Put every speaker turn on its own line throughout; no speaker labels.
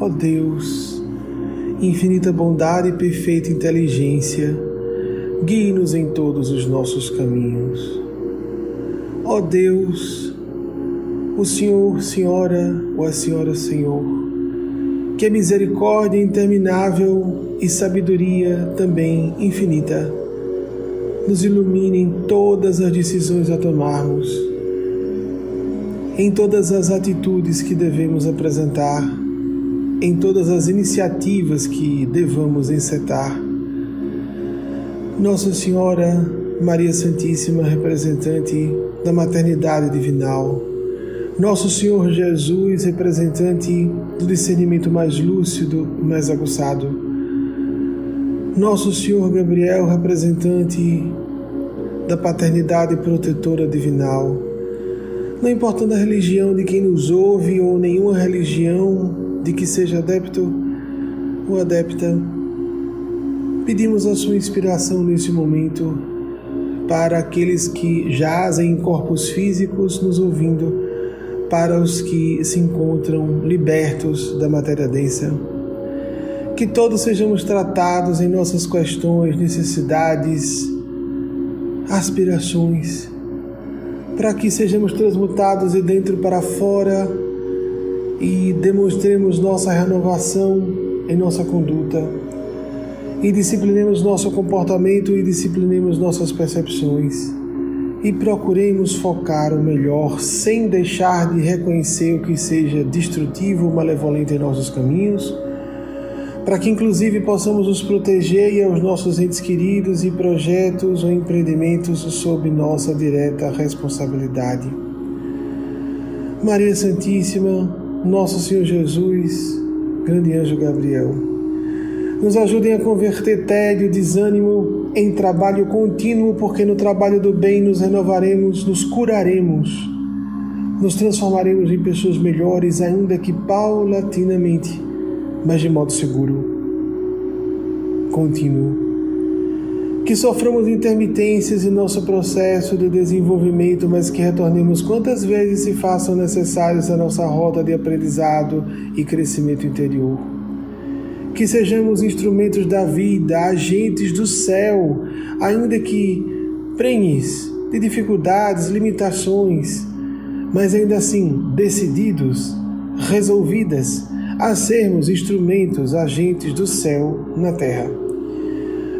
Ó Deus, infinita bondade e perfeita inteligência, guie-nos em todos os nossos caminhos. Ó Deus, o Senhor, Senhora, ou a Senhora, Senhor, que a misericórdia interminável e sabedoria também infinita nos ilumine em todas as decisões a tomarmos, em todas as atitudes que devemos apresentar, em todas as iniciativas que devamos encetar. Nossa Senhora Maria Santíssima, representante da maternidade divinal, Nosso Senhor Jesus, representante do discernimento mais lúcido mais aguçado, nosso Senhor Gabriel, representante da paternidade protetora divinal, não importando a religião de quem nos ouve ou nenhuma de que seja adepto ou adepta, pedimos a sua inspiração nesse momento para aqueles que jazem em corpos físicos nos ouvindo, para os que se encontram libertos da matéria densa. Que todos sejamos tratados em nossas questões, necessidades, aspirações, para que sejamos transmutados de dentro para fora e demonstremos nossa renovação em nossa conduta e disciplinemos nosso comportamento e disciplinemos nossas percepções e procuremos focar o melhor sem deixar de reconhecer o que seja destrutivo ou malevolente em nossos caminhos para que inclusive possamos nos proteger e aos nossos entes queridos e projetos ou empreendimentos sob nossa direta responsabilidade. Maria Santíssima, Nosso Senhor Jesus, grande anjo Gabriel, nos ajudem a converter tédio, desânimo em trabalho contínuo, porque no trabalho do bem nos renovaremos, nos curaremos, nos transformaremos em pessoas melhores, ainda que paulatinamente mas de modo seguro, contínuo. Que soframos intermitências em nosso processo de desenvolvimento, mas que retornemos quantas vezes se façam necessários a nossa rota de aprendizado e crescimento interior. Que sejamos instrumentos da vida, agentes do céu, ainda que prenhes de dificuldades, limitações, mas ainda assim decididos, resolvidas a sermos instrumentos, agentes do céu na terra.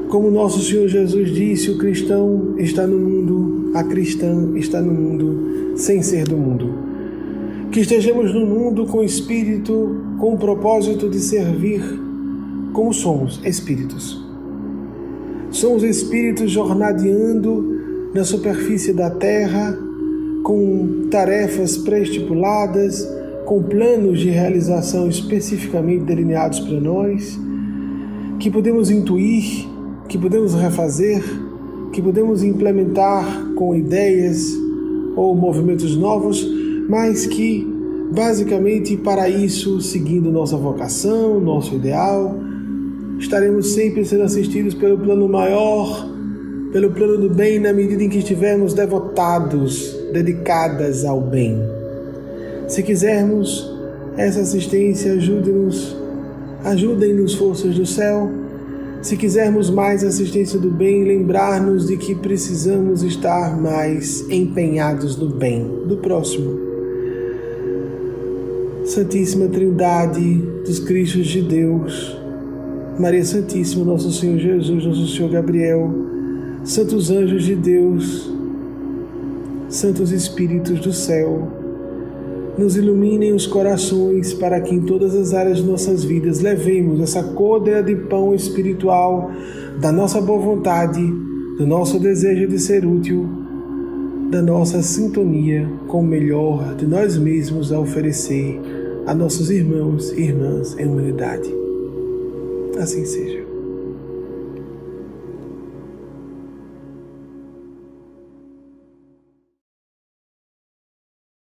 Como nosso Senhor Jesus disse, o cristão está no mundo, a cristã está no mundo sem ser do mundo. Que estejamos no mundo com espírito, com o propósito de servir, como somos espíritos. Somos espíritos jornadeando na superfície da terra, com tarefas pré-estipuladas, com planos de realização especificamente delineados para nós, que podemos intuir, que podemos refazer, que podemos implementar com ideias ou movimentos novos, mas que basicamente para isso, seguindo nossa vocação, nosso ideal, estaremos sempre sendo assistidos pelo plano maior, pelo plano do bem, na medida em que estivermos devotados, dedicadas ao bem. Se quisermos essa assistência, ajude-nos, ajudem-nos, forças do céu. Se quisermos mais assistência do bem, lembrar-nos de que precisamos estar mais empenhados no bem do próximo. Santíssima Trindade dos Cristos de Deus, Maria Santíssima, Nosso Senhor Jesus, Nosso Senhor Gabriel, Santos Anjos de Deus, Santos Espíritos do céu, nos iluminem os corações para que em todas as áreas de nossas vidas levemos essa côdea de pão espiritual da nossa boa vontade, do nosso desejo de ser útil, da nossa sintonia com o melhor de nós mesmos a oferecer a nossos irmãos e irmãs em humanidade. Assim seja.